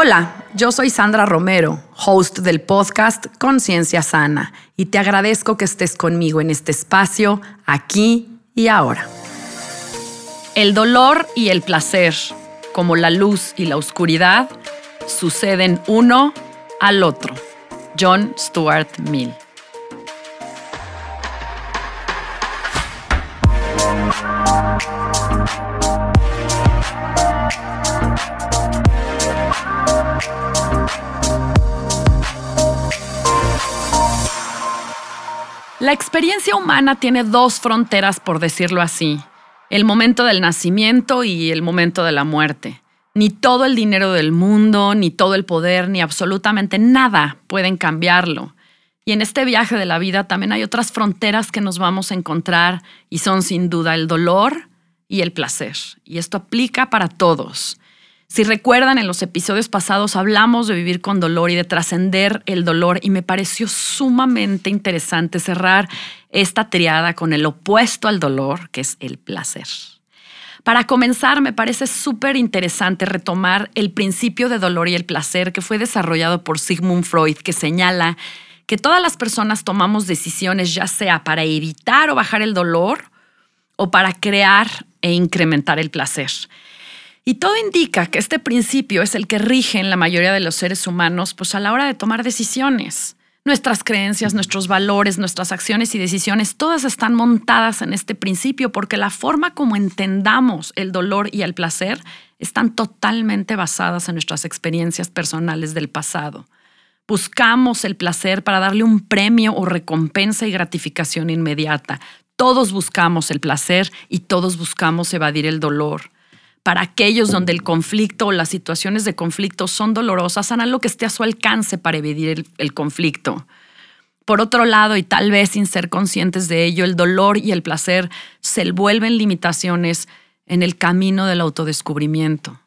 Hola, yo soy Sandra Romero, host del podcast Conciencia Sana, y te agradezco que estés conmigo en este espacio, aquí y ahora. El dolor y el placer, como la luz y la oscuridad, suceden uno al otro. John Stuart Mill. La experiencia humana tiene dos fronteras, por decirlo así, el momento del nacimiento y el momento de la muerte. Ni todo el dinero del mundo, ni todo el poder, ni absolutamente nada pueden cambiarlo. Y en este viaje de la vida también hay otras fronteras que nos vamos a encontrar y son sin duda el dolor y el placer. Y esto aplica para todos. Si recuerdan, en los episodios pasados hablamos de vivir con dolor y de trascender el dolor y me pareció sumamente interesante cerrar esta triada con el opuesto al dolor, que es el placer. Para comenzar, me parece súper interesante retomar el principio de dolor y el placer que fue desarrollado por Sigmund Freud, que señala que todas las personas tomamos decisiones ya sea para evitar o bajar el dolor o para crear e incrementar el placer. Y todo indica que este principio es el que rige en la mayoría de los seres humanos pues a la hora de tomar decisiones. Nuestras creencias, nuestros valores, nuestras acciones y decisiones, todas están montadas en este principio porque la forma como entendamos el dolor y el placer están totalmente basadas en nuestras experiencias personales del pasado. Buscamos el placer para darle un premio o recompensa y gratificación inmediata. Todos buscamos el placer y todos buscamos evadir el dolor para aquellos donde el conflicto o las situaciones de conflicto son dolorosas, hagan lo que esté a su alcance para evitar el, conflicto. Por otro lado, y tal vez sin ser conscientes de ello, el dolor y el placer se vuelven limitaciones en el camino del autodescubrimiento.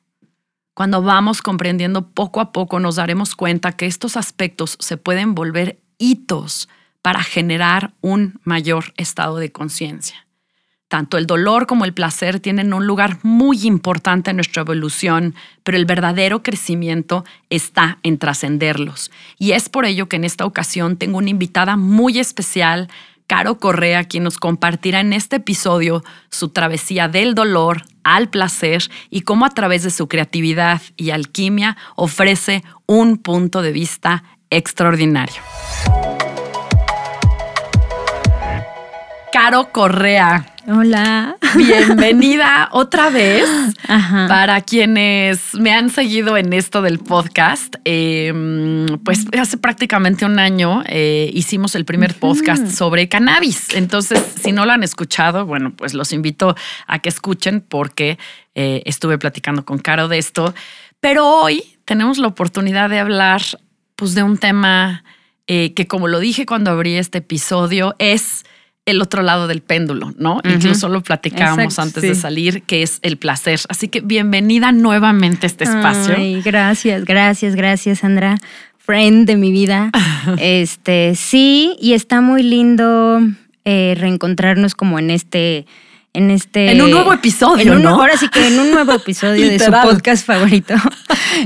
Cuando vamos comprendiendo poco a poco, nos daremos cuenta que estos aspectos se pueden volver hitos para generar un mayor estado de conciencia. Tanto el dolor como el placer tienen un lugar muy importante en nuestra evolución, pero el verdadero crecimiento está en trascenderlos. Y es por ello que en esta ocasión tengo una invitada muy especial, Caro Correa, quien nos compartirá en este episodio su travesía del dolor al placer y cómo a través de su creatividad y alquimia ofrece un punto de vista extraordinario. Caro Correa. Hola. Bienvenida otra vez. Para quienes me han seguido en esto del podcast, em, pues hace prácticamente un año eh, hicimos el primer podcast sobre cannabis. Entonces, si no lo han escuchado, bueno, pues los invito a que escuchen porque eh, estuve platicando con Caro de esto. Pero hoy tenemos la oportunidad de hablar pues, de un tema eh, que, como lo dije cuando abrí este episodio, es el otro lado del péndulo, ¿no? Incluso lo platicábamos antes de salir, que es el placer. Así que bienvenida nuevamente a este espacio. Ay, gracias, gracias, gracias, Sandra. Friend de mi vida. este, sí, y está muy lindo eh, reencontrarnos como en este en este. En un nuevo episodio, ¿no? Ahora sí que en un nuevo episodio de su podcast favorito.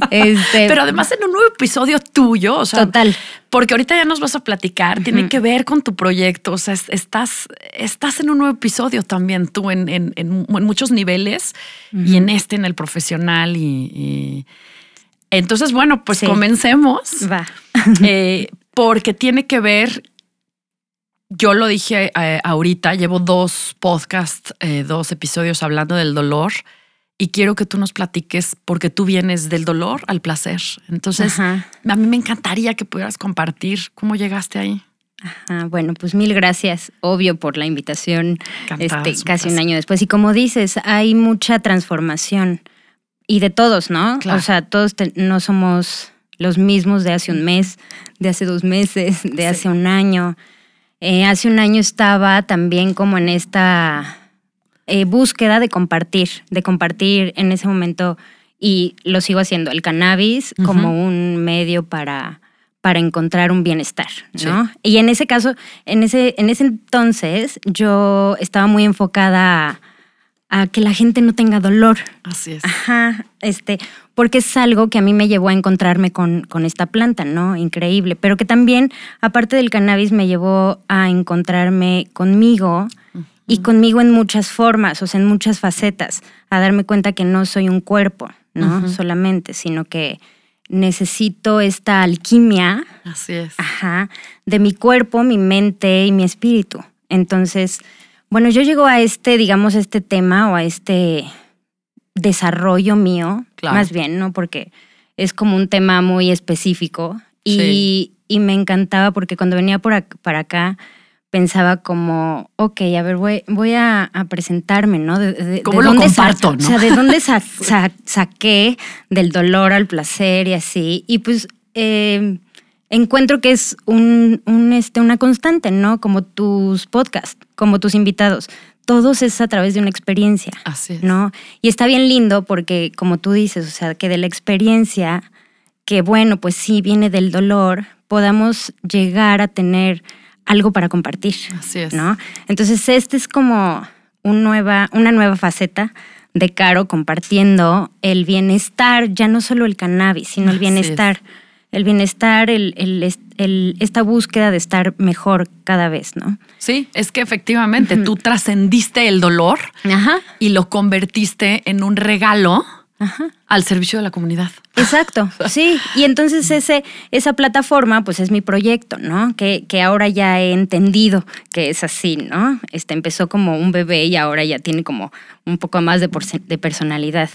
Este, Pero además en un nuevo episodio tuyo, o sea. Total. Porque ahorita ya nos vas a platicar, tiene que ver con tu proyecto. O sea, estás, estás en un nuevo episodio también tú en, en, en, muchos niveles y en este, en el profesional. Y, entonces, bueno, pues comencemos. Va. Eh, porque tiene que ver yo lo dije eh, ahorita, llevo dos podcasts, eh, dos episodios hablando del dolor y quiero que tú nos platiques porque tú vienes del dolor al placer. Entonces, a mí me encantaría que pudieras compartir cómo llegaste ahí. Ajá, bueno, pues mil gracias, obvio, por la invitación este, casi un año después. Y como dices, hay mucha transformación y de todos, ¿no? O sea, todos no somos los mismos de hace un mes, de hace dos meses, de hace un año. Eh, hace un año estaba también como en esta eh, búsqueda de compartir, de compartir en ese momento, y lo sigo haciendo, el cannabis como un medio para, para encontrar un bienestar, ¿no? Y en ese caso, en ese, en ese entonces, yo estaba muy enfocada a, que la gente no tenga dolor. Así es. Ajá, este, porque es algo que a mí me llevó a encontrarme con, con esta planta, ¿no? Increíble, pero que también, aparte del cannabis, me llevó a encontrarme conmigo y conmigo en muchas formas, o sea, en muchas facetas, a darme cuenta que no soy un cuerpo, ¿no? Solamente, sino que necesito esta alquimia. Así es. Ajá, de mi cuerpo, mi mente y mi espíritu. Entonces, bueno, yo llego a este, digamos, este tema o a este desarrollo mío, más bien, ¿no? Porque es como un tema muy específico y, y me encantaba porque cuando venía por para acá pensaba como, ok, a ver, voy, voy a, presentarme, ¿no? De, ¿Cómo lo comparto, no? O sea, ¿de dónde saqué del dolor al placer y así? Y pues eh, encuentro que es un, este, una constante, ¿no? Como tus podcasts, como tus invitados. Todos es a través de una experiencia. Así es. ¿No? Y está bien lindo porque, como tú dices, o sea, que de la experiencia, que bueno, pues sí, viene del dolor, podamos llegar a tener algo para compartir. Así es. ¿no? Entonces, este es como un nueva, una nueva faceta de Caro compartiendo el bienestar, ya no solo el cannabis, sino el bienestar. El bienestar, el, el, esta búsqueda de estar mejor cada vez, ¿no? Sí, es que efectivamente tú trascendiste el dolor y lo convertiste en un regalo al servicio de la comunidad. Exacto, sí. Y entonces ese, esa plataforma, pues es mi proyecto, ¿no? Que, que, ahora ya he entendido que es así, ¿no? Este empezó como un bebé y ahora ya tiene como un poco más de, de personalidad.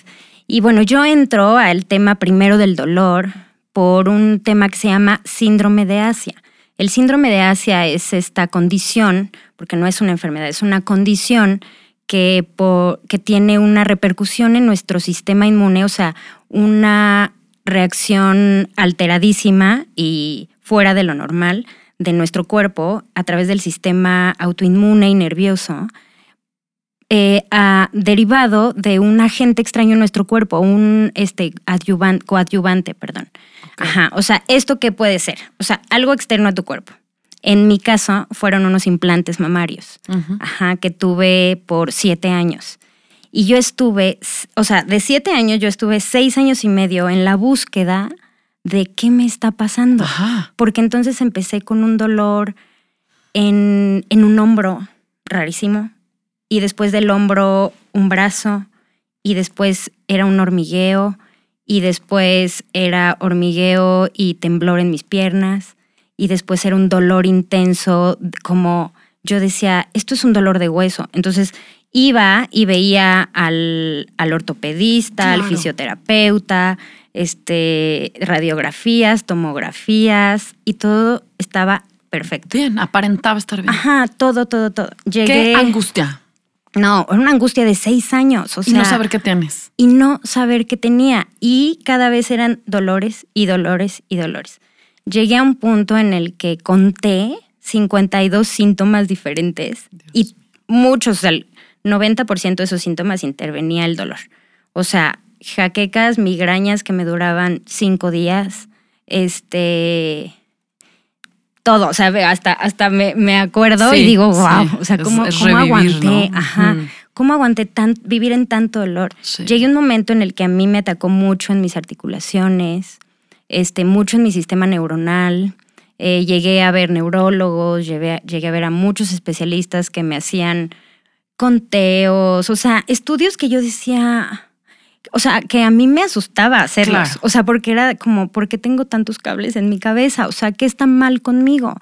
Y bueno, yo entro al tema primero del dolor por un tema que se llama síndrome de Asia. El síndrome de Asia es esta condición, porque no es una enfermedad, es una condición que, que tiene una repercusión en nuestro sistema inmune, o sea, una reacción alteradísima y fuera de lo normal de nuestro cuerpo a través del sistema autoinmune y nervioso, eh, derivado de un agente extraño en nuestro cuerpo, un este, coadyuvante, perdón. Ajá, o sea, ¿esto qué puede ser? O sea, algo externo a tu cuerpo. En mi caso, fueron unos implantes mamarios, ajá, que tuve por siete años. Y yo estuve, o sea, de siete años yo estuve seis años y medio en la búsqueda de qué me está pasando. Porque entonces empecé con un dolor en, en un hombro rarísimo. Y después del hombro, un brazo. Y después era un hormigueo. Y después era hormigueo y temblor en mis piernas y después era un dolor intenso, como yo decía, esto es un dolor de hueso. Entonces iba y veía al, ortopedista, al fisioterapeuta, este, radiografías, tomografías y todo estaba perfecto. Bien, aparentaba estar bien. Ajá, todo, todo, todo. Llegué, ¿Qué angustia? No, era una angustia de seis años. O y no saber qué tienes. Y no saber qué tenía. Y cada vez eran dolores y dolores y dolores llegué a un punto en el que conté 52 síntomas diferentes y muchos, el 90% de esos síntomas intervenía el dolor. O sea, jaquecas, migrañas que me duraban cinco días, este, todo, o sea, hasta, hasta me, acuerdo y digo, wow, o sea, ¿cómo, aguanté? Ajá. ¿Cómo aguanté tan, vivir en tanto dolor? Llegué a un momento en el que a mí me atacó mucho en mis articulaciones, este, mucho en mi sistema neuronal. Eh, llegué a ver neurólogos, llegué, llegué a ver a muchos especialistas que me hacían conteos, o sea, estudios que yo decía, o sea, que a mí me asustaba hacerlos. O sea, porque era como, ¿por qué tengo tantos cables en mi cabeza? O sea, ¿qué está mal conmigo?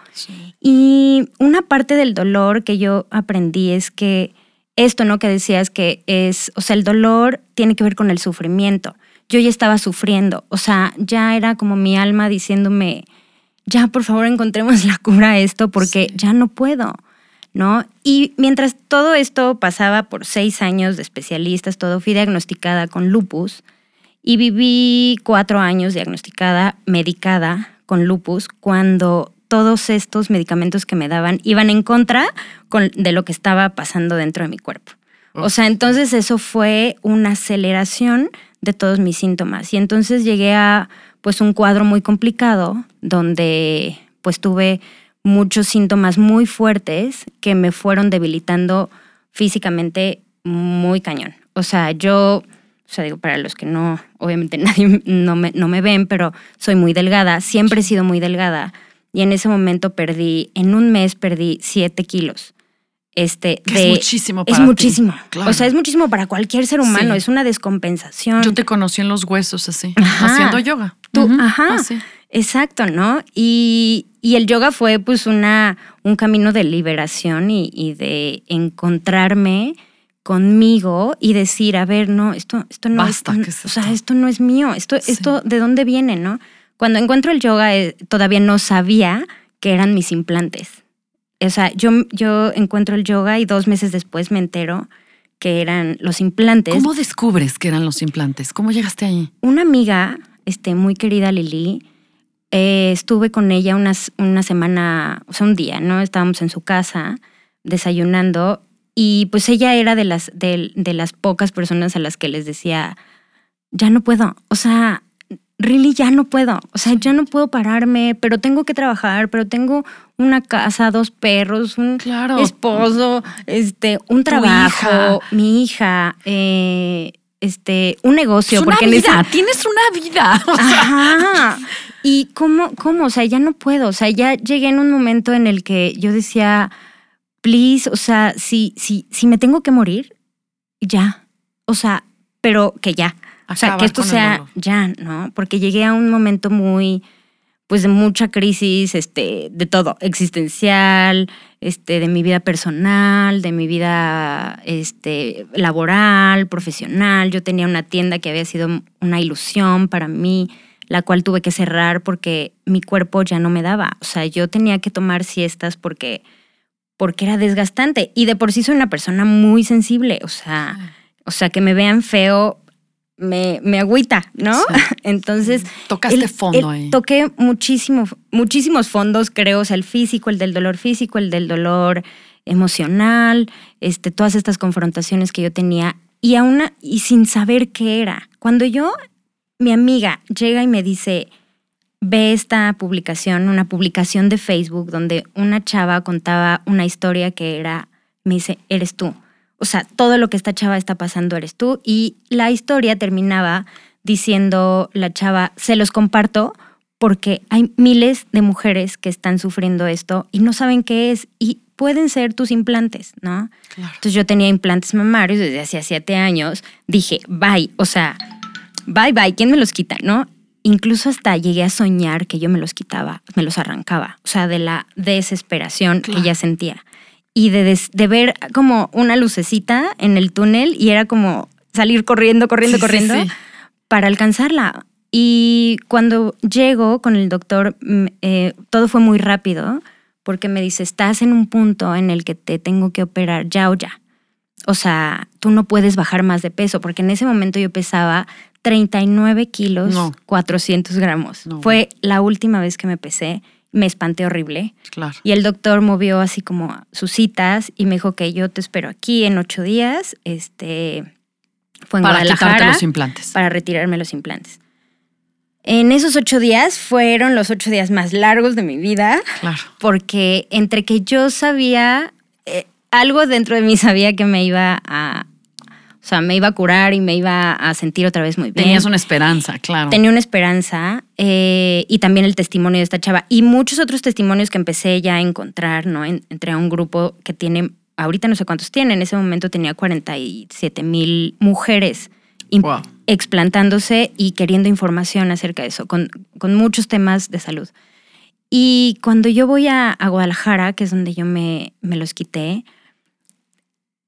Y una parte del dolor que yo aprendí es que esto, ¿no? Que decías que es, o sea, el dolor tiene que ver con el sufrimiento yo ya estaba sufriendo. O sea, ya era como mi alma diciéndome, ya por favor encontremos la cura a esto porque ya no puedo, ¿no? Y mientras todo esto pasaba por seis años de especialistas, todo fui diagnosticada con lupus Y viví cuatro años diagnosticada, medicada con lupus, cuando todos estos medicamentos que me daban iban en contra de lo que estaba pasando dentro de mi cuerpo. O sea, entonces eso fue una aceleración de todos mis síntomas. Y entonces llegué a pues un cuadro muy complicado donde pues tuve muchos síntomas muy fuertes que me fueron debilitando físicamente muy cañón. O sea, yo, o sea, digo, para los que no, obviamente nadie no me, no me ven, pero soy muy delgada, siempre he sido muy delgada. Y en ese momento perdí, en un mes perdí siete kilos. Este, es muchísimo para Es muchísimo. O sea, es muchísimo para cualquier ser humano, es una descompensación. Yo te conocí en los huesos así, haciendo yoga. Tú, ajá. Exacto, ¿no? Y, el yoga fue pues una, un camino de liberación y, de encontrarme conmigo y decir, a ver, no, esto, esto no es, o sea, esto no es mío, esto, esto de dónde viene, ¿no? Cuando encuentro el yoga eh, todavía no sabía que eran mis implantes. O sea, yo, yo encuentro el yoga y dos meses después me entero que eran los implantes. ¿Cómo descubres que eran los implantes? ¿Cómo llegaste ahí? Una amiga, este, muy querida Lili, eh, estuve con ella unas, una semana, o sea, un día, ¿no? Estábamos en su casa desayunando y pues ella era de las, de, de las pocas personas a las que les decía, ya no puedo, o sea, really ya no puedo, o sea, ya no puedo pararme, pero tengo que trabajar, pero tengo una casa, dos perros, un esposo, este, un trabajo, mi hija, eh, este, un negocio. porque vida, tienes una vida. Ajá. Y cómo, cómo, o sea, ya no puedo, o sea, ya llegué en un momento en el que yo decía, please, o sea, si, si, si me tengo que morir, ya, o sea, pero que ya. o sea, que esto sea ya, ¿no? Porque llegué a un momento muy, pues de mucha crisis, este, de todo, existencial, este, de mi vida personal, de mi vida, este, laboral, profesional. Yo tenía una tienda que había sido una ilusión para mí la cual tuve que cerrar porque mi cuerpo ya no me daba. O sea, yo tenía que tomar siestas porque, porque era desgastante. Y de por sí soy una persona muy sensible. O sea, o sea que me vean feo me, me agüita, ¿no? Entonces. Tocaste fondo ahí. Toqué muchísimo, muchísimos fondos, creo. O sea, el físico, el del dolor físico, el del dolor emocional, este, todas estas confrontaciones que yo tenía. Y aún y sin saber qué era. Cuando yo mi amiga llega y me dice, ve esta publicación, una publicación de Facebook donde una chava contaba una historia que era, me dice, eres tú. O sea, todo lo que esta chava está pasando eres tú. Y la historia terminaba diciendo la chava, se los comparto porque hay miles de mujeres que están sufriendo esto y no saben qué es y pueden ser tus implantes, ¿no? Entonces yo tenía implantes mamarios desde hace siete años. Dije, bye, o sea, bye bye, ¿quién me los quita? ¿No? Incluso hasta llegué a soñar que yo me los quitaba, me los arrancaba, o sea, de la desesperación que ya sentía. Y de, de, ver como una lucecita en el túnel y era como salir corriendo, corriendo, corriendo para alcanzarla. Y cuando llego con el doctor, mm, eh, todo fue muy rápido porque me dice, estás en un punto en el que te tengo que operar ya o ya. O sea, tú no puedes bajar más de peso, porque en ese momento yo pesaba 39 kilos, 400 gramos. Fue la última vez que me pesé. Me espanté horrible. Claro. Y el doctor movió así como sus citas y me dijo que yo te espero aquí en ocho días. Este, fue en para Guadalajara. los implantes. Para retirarme los implantes. En esos ocho días fueron los ocho días más largos de mi vida. Claro. Porque entre que yo sabía, eh, algo dentro de mí sabía que me iba a, o sea, me iba a curar y me iba a sentir otra vez muy bien. Tenías una esperanza, claro. Tenía una esperanza eh, y también el testimonio de esta chava y muchos otros testimonios que empecé ya a encontrar, ¿no? entre un grupo que tiene, ahorita no sé cuántos tiene, en ese momento tenía 47 mil mujeres explantándose y queriendo información acerca de eso, con, con, muchos temas de salud. Y cuando yo voy a, a Guadalajara, que es donde yo me, me los quité,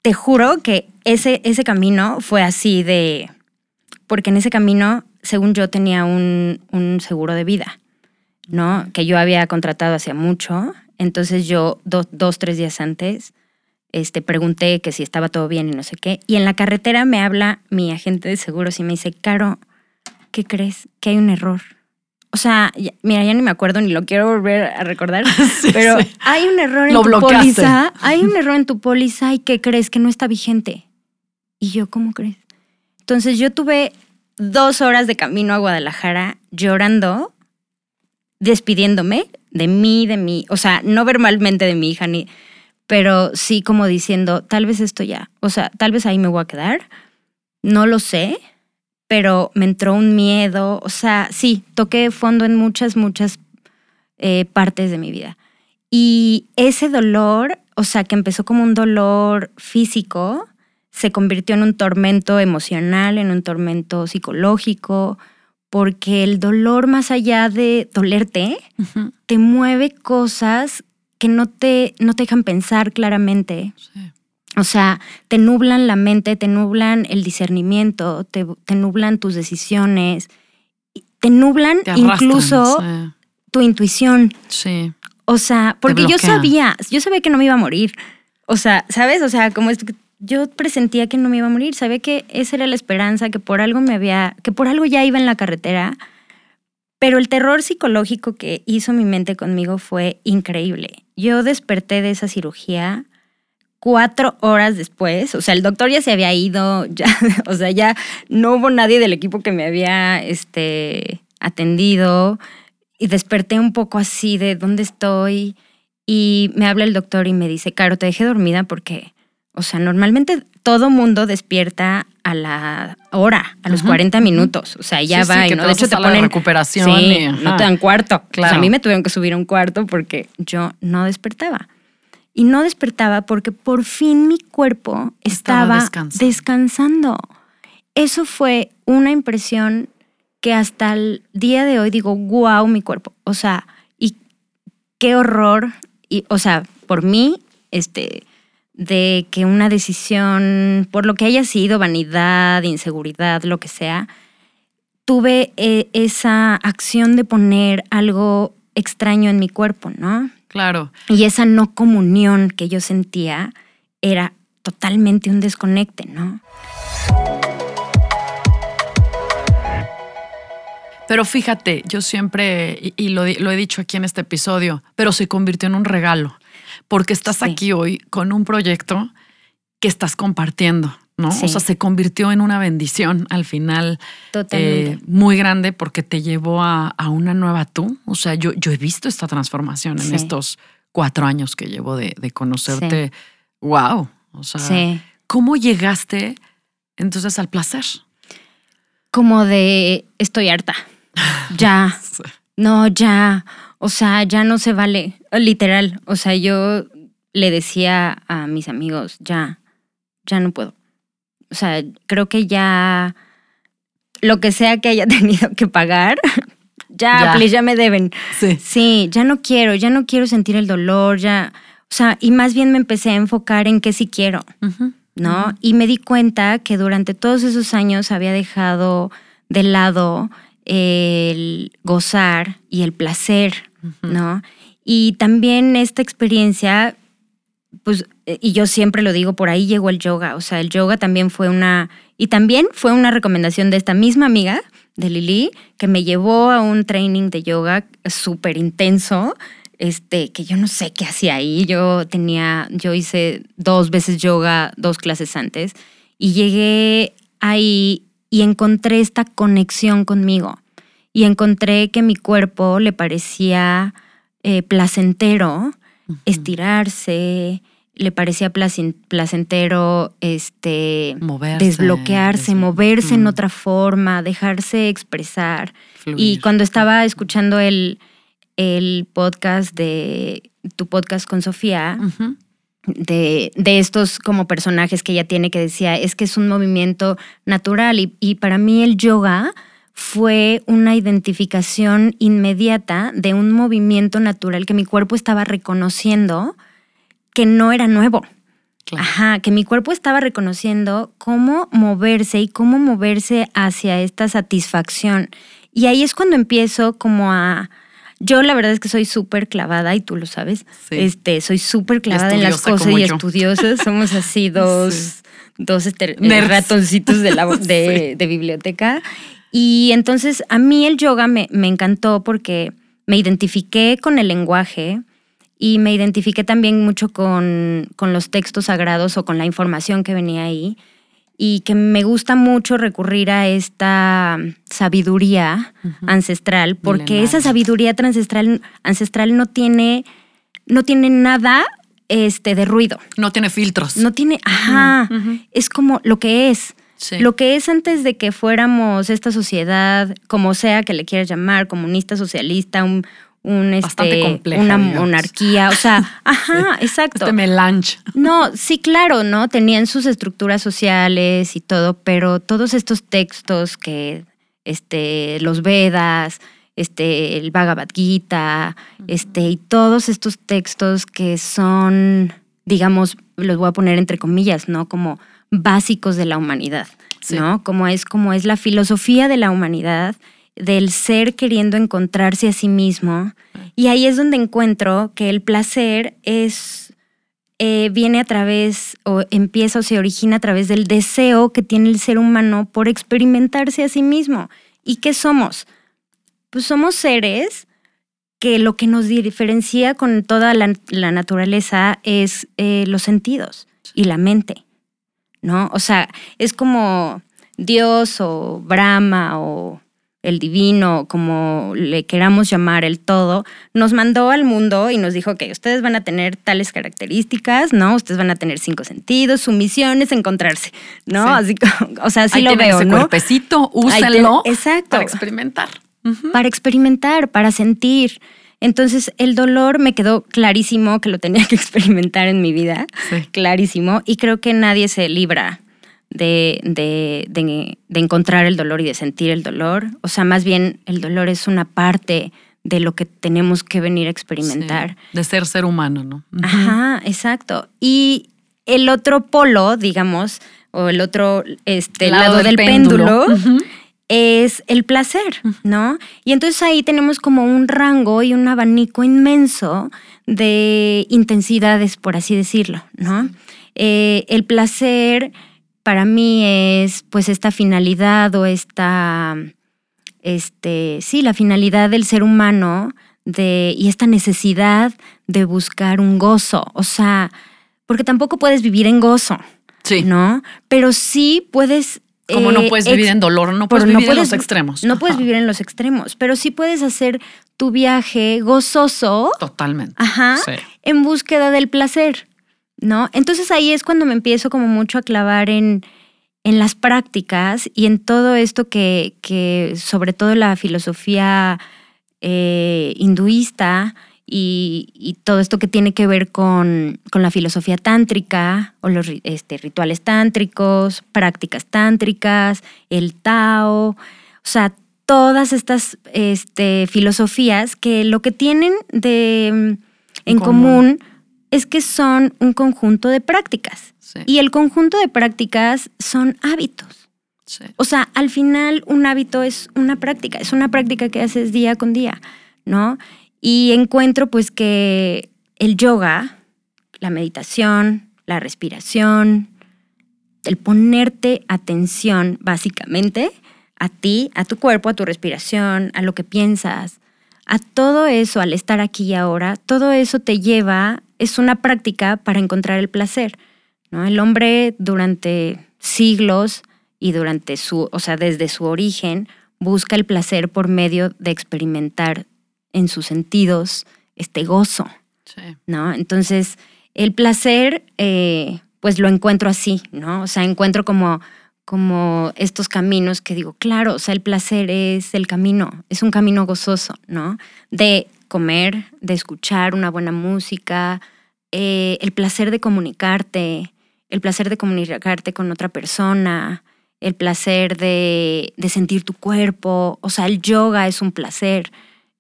te juro que ese, ese camino fue así de, porque en ese camino, según yo, tenía un, un seguro de vida, ¿no? Que yo había contratado hace mucho. Entonces yo dos, tres días antes este, pregunté que si estaba todo bien y no sé qué. Y en la carretera me habla mi agente de seguros y me dice, Caro, ¿qué crees? Que hay un error. O sea, mira, ya ni me acuerdo ni lo quiero volver a recordar, pero hay un error en tu póliza, hay un error en tu póliza y ¿qué crees? Que no está vigente. Y yo, ¿cómo crees? Entonces yo tuve dos horas de camino a Guadalajara llorando, despidiéndome de mí, de mí, o sea, no verbalmente de mi hija, ni, pero sí como diciendo, tal vez esto ya, o sea, tal vez ahí me voy a quedar, no lo sé, pero me entró un miedo, o sea, sí, toqué fondo en muchas, muchas eh, partes de mi vida. Y ese dolor, o sea, que empezó como un dolor físico, se convirtió en un tormento emocional, en un tormento psicológico, porque el dolor más allá de dolerte, te mueve cosas que no te, no te dejan pensar claramente. O sea, te nublan la mente, te nublan el discernimiento, te, nublan tus decisiones, te nublan incluso tu intuición. Sí. O sea, porque yo sabía, yo sabía que no me iba a morir. O sea, ¿sabes? O sea, como que yo presentía que no me iba a morir, sabía que esa era la esperanza, que por algo me había, que por algo ya iba en la carretera. Pero el terror psicológico que hizo mi mente conmigo fue increíble. Yo desperté de esa cirugía cuatro horas después, o sea, el doctor ya se había ido, ya, o sea, ya no hubo nadie del equipo que me había este, atendido y desperté un poco así de dónde estoy y me habla el doctor y me dice, Caro, te dejé dormida porque o sea, normalmente todo mundo despierta a la hora, a los 40 minutos. O sea, ya va. y ¿no? De hecho, te ponen. recuperación. Sí, no te dan cuarto. Claro. a mí me tuvieron que subir un cuarto porque yo no despertaba. Y no despertaba porque por fin mi cuerpo estaba, descansando. Eso fue una impresión que hasta el día de hoy digo, wow, mi cuerpo. O sea, y qué horror. Y, o sea, por mí, este de que una decisión, por lo que haya sido, vanidad, inseguridad, lo que sea, tuve eh, esa acción de poner algo extraño en mi cuerpo, ¿no? Claro. Y esa no comunión que yo sentía era totalmente un desconecte, ¿no? Pero fíjate, yo siempre, y, lo, lo, he dicho aquí en este episodio, pero se convirtió en un regalo porque estás aquí hoy con un proyecto que estás compartiendo, ¿no? O sea, se convirtió en una bendición al final. Totalmente. Eh, muy grande porque te llevó a, una nueva tú. O sea, yo, yo he visto esta transformación en estos cuatro años que llevo de, conocerte. Wow. O sea, ¿cómo llegaste entonces al placer? Como de estoy harta. Ya. No, ya. O sea, ya no se vale, literal. O sea, yo le decía a mis amigos, ya, ya no puedo. O sea, creo que ya lo que sea que haya tenido que pagar, ya, ya. ya me deben. Sí. Sí, ya no quiero, ya no quiero sentir el dolor, ya. O sea, y más bien me empecé a enfocar en qué sí quiero, ¿no? Y me di cuenta que durante todos esos años había dejado de lado el gozar y el placer ¿no? Y también esta experiencia, pues, eh, y yo siempre lo digo, por ahí llegó el yoga, o sea, el yoga también fue una, y también fue una recomendación de esta misma amiga, de Lili, que me llevó a un training de yoga súper intenso, este, que yo no sé qué hacía ahí, yo tenía, yo hice dos veces yoga, dos clases antes, y llegué ahí y encontré esta conexión conmigo y encontré que mi cuerpo le parecía eh, placentero estirarse, le parecía placentero este, desbloquearse, moverse en otra forma, dejarse expresar. Y cuando estaba escuchando el, el podcast de tu podcast con Sofía, de, de, estos como personajes que ella tiene que decía, es que es un movimiento natural y, y para mí el yoga fue una identificación inmediata de un movimiento natural que mi cuerpo estaba reconociendo que no era nuevo. Ajá, que mi cuerpo estaba reconociendo cómo moverse y cómo moverse hacia esta satisfacción. Y ahí es cuando empiezo como a... Yo la verdad es que soy súper clavada y tú lo sabes. Este, soy súper clavada en las cosas y estudiosa. Somos así dos, dos este, ratoncitos de, la, de, de biblioteca. Y entonces a mí el yoga me, me encantó porque me identifiqué con el lenguaje y me identifiqué también mucho con, con los textos sagrados o con la información que venía ahí y que me gusta mucho recurrir a esta sabiduría ancestral, porque esa sabiduría ancestral, ancestral no tiene, no tiene nada este, de ruido. No tiene filtros. No tiene, ajá, es como lo que es. Lo que es antes de que fuéramos esta sociedad, como sea que le quieras llamar, comunista, socialista, un, un este, una monarquía, o sea, ajá, exacto. Este melange. No, sí, claro, ¿no? Tenían sus estructuras sociales y todo, pero todos estos textos que, este, los Vedas, este, el Bhagavad Gita, este, y todos estos textos que son, digamos, los voy a poner entre comillas, ¿no? Como básicos de la humanidad, ¿no? Como es, como es la filosofía de la humanidad del ser queriendo encontrarse a sí mismo. Y ahí es donde encuentro que el placer es, eh, viene a través, o empieza o se origina a través del deseo que tiene el ser humano por experimentarse a sí mismo. ¿Y qué somos? Pues somos seres que lo que nos diferencia con toda la, naturaleza es eh, los sentidos y la mente, ¿no? O sea, es como Dios o Brahma o el divino, como le queramos llamar, el todo, nos mandó al mundo y nos dijo que ustedes van a tener tales características, ¿no? Ustedes van a tener cinco sentidos, su misión es encontrarse, ¿no? Así, o sea, así lo veo, ese ¿no? cuerpecito, úsenlo exacto. para experimentar. Para experimentar, para sentir. Entonces, el dolor me quedó clarísimo que lo tenía que experimentar en mi vida, clarísimo, y creo que nadie se libra de, de, de, encontrar el dolor y de sentir el dolor. O sea, más bien el dolor es una parte de lo que tenemos que venir a experimentar. de ser ser humano, ¿no? Ajá, exacto. Y el otro polo, digamos, o el otro este, lado, del, péndulo, es el placer, ¿no? Y entonces ahí tenemos como un rango y un abanico inmenso de intensidades, por así decirlo, ¿no? Eh, el placer para mí es pues esta finalidad o esta, este, sí, la finalidad del ser humano de, y esta necesidad de buscar un gozo, o sea, porque tampoco puedes vivir en gozo, sí. ¿no? Pero sí puedes... Como no puedes vivir en dolor, no puedes vivir en los extremos. No puedes vivir en los extremos, pero sí puedes hacer tu viaje gozoso. Totalmente. Ajá. En búsqueda del placer. ¿no? Entonces ahí es cuando me empiezo como mucho a clavar en, en las prácticas y en todo esto que, que sobre todo la filosofía eh, hinduista y, todo esto que tiene que ver con, con la filosofía tántrica o los este, rituales tántricos, prácticas tántricas, el Tao, o sea, todas estas este, filosofías que lo que tienen de, en común es que son un conjunto de prácticas. Y el conjunto de prácticas son hábitos. O sea, al final un hábito es una práctica, es una práctica que haces día con día, ¿no? Y encuentro pues que el yoga, la meditación, la respiración, el ponerte atención básicamente a ti, a tu cuerpo, a tu respiración, a lo que piensas, a todo eso, al estar aquí y ahora, todo eso te lleva es una práctica para encontrar el placer. ¿no? El hombre durante siglos y durante su, o sea, desde su origen, busca el placer por medio de experimentar en sus sentidos este gozo. ¿no? Entonces, el placer, eh, pues lo encuentro así, ¿no? O sea, encuentro como, como estos caminos que digo, claro, o sea, el placer es el camino, es un camino gozoso, ¿no? De comer, de escuchar una buena música, eh, el placer de comunicarte, el placer de comunicarte con otra persona, el placer de, sentir tu cuerpo. O sea, el yoga es un placer.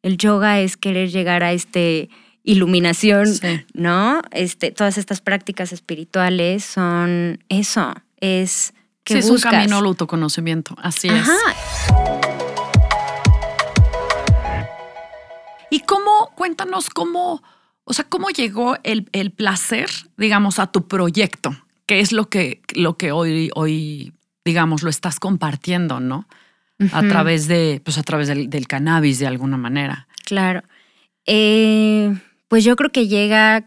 El yoga es querer llegar a este iluminación, ¿no? Este, todas estas prácticas espirituales son eso, es que es un camino al autoconocimiento, así es. ¿Y cómo, cuéntanos cómo, o sea, cómo llegó el, placer, digamos, a tu proyecto? ¿Qué es lo que, lo que hoy, hoy, digamos, lo estás compartiendo, no? A través de, pues a través del, cannabis de alguna manera. Claro. Eh, pues yo creo que llega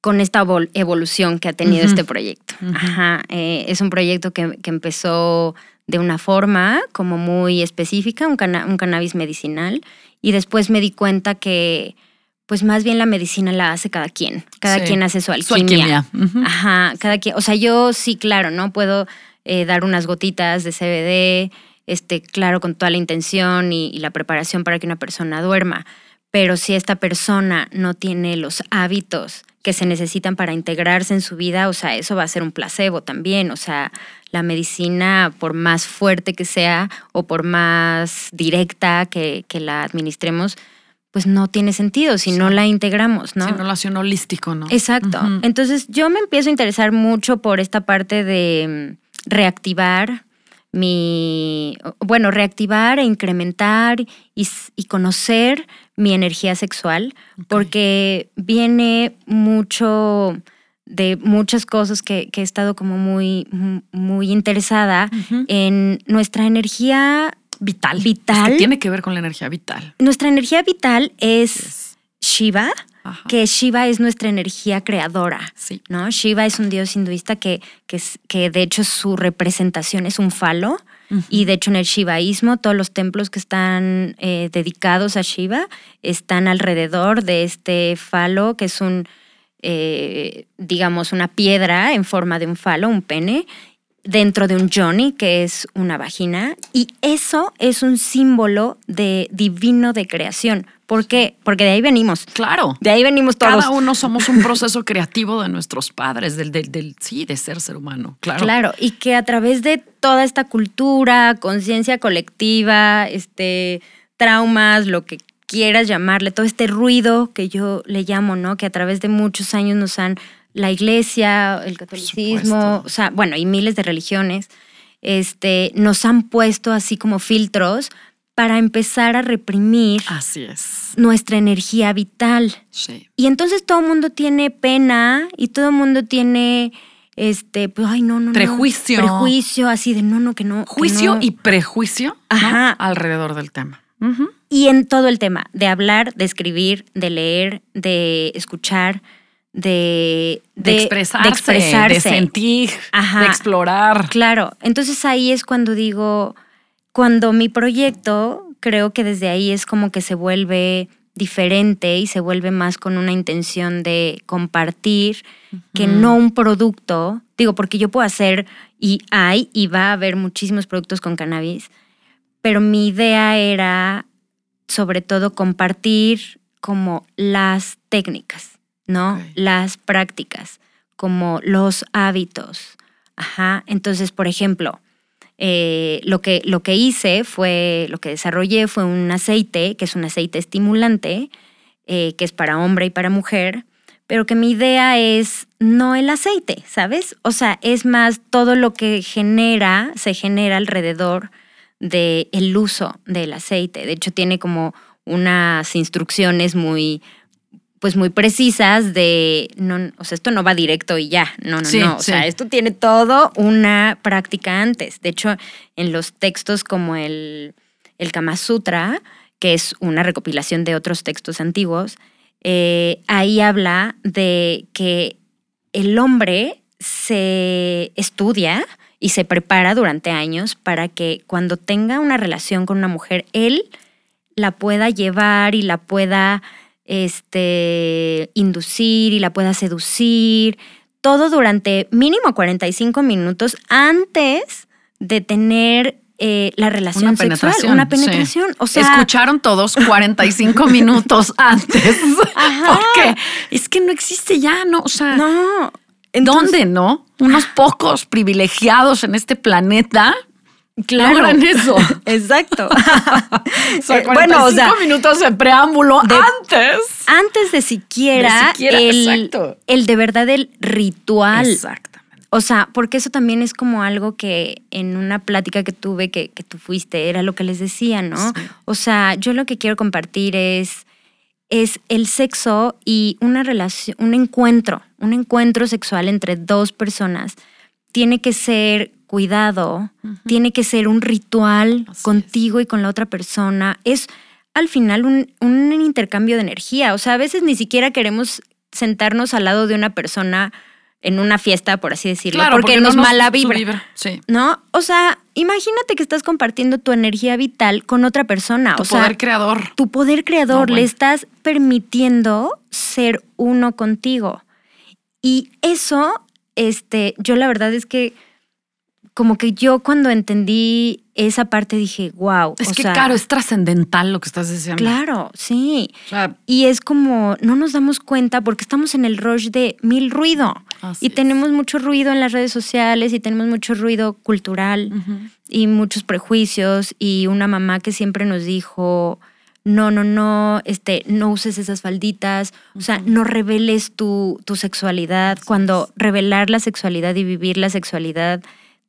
con esta evolución que ha tenido este proyecto. Ajá. Eh, es un proyecto que, empezó de una forma como muy específica, un, un, cannabis medicinal, y después me di cuenta que pues más bien la medicina la hace cada quien. Cada quien hace su alquimia. Ajá, cada quien. O sea, yo sí, claro, ¿no? Puedo eh, dar unas gotitas de CBD, este, claro, con toda la intención y, la preparación para que una persona duerma. Pero si esta persona no tiene los hábitos que se necesitan para integrarse en su vida, o sea, eso va a ser un placebo también. O sea, la medicina, por más fuerte que sea o por más directa que, que la administremos, pues no tiene sentido si no la integramos, ¿no? Si no la hacen holístico, ¿no? Exacto. Entonces yo me empiezo a interesar mucho por esta parte de mm, reactivar mi, bueno, reactivar e incrementar y, conocer mi energía sexual, porque viene mucho de muchas cosas que, he estado como muy, muy interesada en nuestra energía vital. Vital. tiene que ver con la energía vital. Nuestra energía vital es Shiva, que Shiva es nuestra energía creadora. Sí. ¿no? Shiva es un dios hinduista que, que, que de hecho su representación es un falo. Y de hecho en el shivaísmo todos los templos que están eh, dedicados a Shiva están alrededor de este falo, que es un, eh, digamos, una piedra en forma de un falo, un pene, dentro de un Johnny, que es una vagina, y eso es un símbolo de divino de creación. ¿Por qué? Porque de ahí venimos. Claro. De ahí venimos todos. Cada uno somos un proceso creativo de nuestros padres, del, del, sí, de ser ser humano. Claro. Claro. Y que a través de toda esta cultura, conciencia colectiva, este, traumas, lo que quieras llamarle, todo este ruido que yo le llamo, ¿no? Que a través de muchos años nos han la iglesia, el catolicismo, o sea, bueno, y miles de religiones, este, nos han puesto así como filtros para empezar a reprimir así es. nuestra energía vital. Sí. Y entonces todo el mundo tiene pena y todo el mundo tiene este, pues, ay, no, no, prejuicio. Prejuicio, así de no, no, que no. Juicio y prejuicio alrededor del tema. Y en todo el tema, de hablar, de escribir, de leer, de escuchar, de, de, expresarse, de, sentir, de explorar. Claro, entonces ahí es cuando digo, cuando mi proyecto, creo que desde ahí es como que se vuelve diferente y se vuelve más con una intención de compartir que no un producto. Digo, porque yo puedo hacer, y hay, y va a haber muchísimos productos con cannabis, pero mi idea era sobre todo compartir como las técnicas ¿no? Las prácticas, como los hábitos. Ajá. Entonces, por ejemplo, eh, lo, que, lo que hice fue, lo que desarrollé fue un aceite, que es un aceite estimulante, eh, que es para hombre y para mujer, pero que mi idea es no el aceite, ¿sabes? O sea, es más todo lo que genera, se genera alrededor del el uso del aceite. De hecho, tiene como unas instrucciones muy, pues muy precisas de, no, o sea, esto no va directo y ya, no, no, no, o sea, esto tiene todo una práctica antes. De hecho, en los textos como el, el Kama Sutra, que es una recopilación de otros textos antiguos, eh, ahí habla de que el hombre se estudia y se prepara durante años para que cuando tenga una relación con una mujer, él la pueda llevar y la pueda este, inducir y la pueda seducir, todo durante mínimo 45 minutos antes de tener eh, la relación una sexual, penetración, una penetración. O sea, escucharon todos 45 minutos antes. Porque es que no existe ya, no, o sea, no. ¿Dónde, no? Unos pocos privilegiados en este planeta Claro. en eso. Exacto. Eh, bueno, o sea, minutos de preámbulo antes. Antes de siquiera, el, el, de verdad el ritual. Exactamente. O sea, porque eso también es como algo que en una plática que tuve que, que tú fuiste, era lo que les decía, ¿no? O sea, yo lo que quiero compartir es, es el sexo y una relación, un encuentro, un encuentro sexual entre dos personas. Tiene que ser cuidado, tiene que ser un ritual contigo y con la otra persona. Es al final un, un, intercambio de energía. O sea, a veces ni siquiera queremos sentarnos al lado de una persona en una fiesta, por así decirlo, porque, nos, mala vibra. Sí. ¿No? O sea, imagínate que estás compartiendo tu energía vital con otra persona. Tu o poder creador. Tu poder creador. Le estás permitiendo ser uno contigo. Y eso, este, yo la verdad es que como que yo cuando entendí esa parte dije, wow. Es que claro, es trascendental lo que estás diciendo. Claro, sí. y es como, no nos damos cuenta porque estamos en el rush de mil ruido. y tenemos mucho ruido en las redes sociales y tenemos mucho ruido cultural y muchos prejuicios y una mamá que siempre nos dijo, no, no, no, este, no uses esas falditas, o sea, no reveles tu, tu sexualidad, cuando revelar la sexualidad y vivir la sexualidad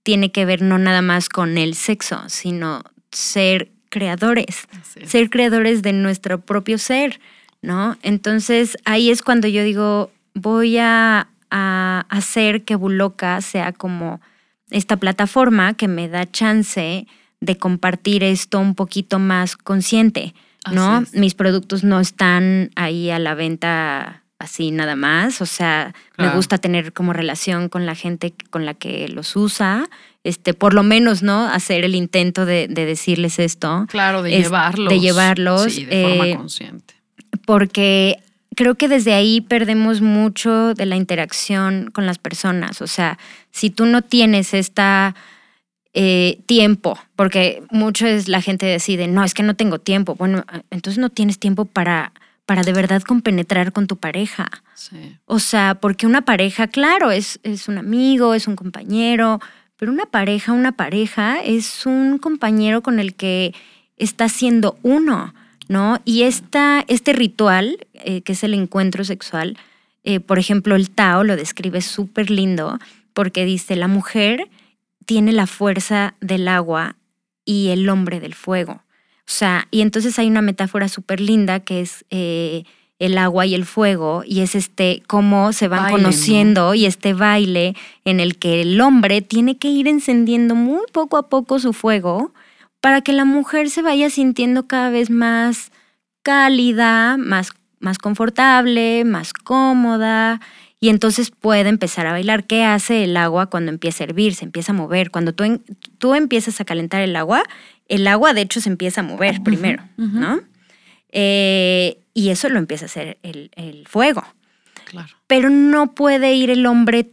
tiene que ver no nada más con el sexo, sino ser creadores, ser creadores de nuestro propio ser, ¿no? Entonces ahí es cuando yo digo, voy a, hacer que Buloca sea como esta plataforma que me da chance de compartir esto un poquito más consciente, ¿no? Mis productos no están ahí a la venta así nada más. O sea, me gusta tener como relación con la gente con la que los usa. Este, por lo menos, ¿no? Hacer el intento de, decirles esto. Claro, de llevarlos. De llevarlos. Sí, de forma eh, consciente. Porque creo que desde ahí perdemos mucho de la interacción con las personas. O sea, si tú no tienes esta eh, tiempo, porque mucho es la gente decide, no, es que no tengo tiempo. Bueno, entonces no tienes tiempo para para de verdad compenetrar con tu pareja. O sea, porque una pareja, claro, es, es un amigo, es un compañero, pero una pareja, una pareja es un compañero con el que está siendo uno, ¿no? Y esta, este ritual, eh, que es el encuentro sexual, eh, por ejemplo, el Tao lo describe súper lindo porque dice, la mujer tiene la fuerza del agua y el hombre del fuego. O sea, y entonces hay una metáfora súper linda que es eh, el agua y el fuego, y es este cómo se van conociendo y este baile en el que el hombre tiene que ir encendiendo muy poco a poco su fuego para que la mujer se vaya sintiendo cada vez más cálida, más, más confortable, más cómoda. Y entonces puede empezar a bailar. ¿Qué hace el agua cuando empieza a hervir? Se empieza a mover. Cuando tú, tú empiezas a calentar el agua, el agua de hecho se empieza a mover primero, ¿no? Eh, y eso lo empieza a hacer el, fuego. Claro. Pero no puede ir el hombre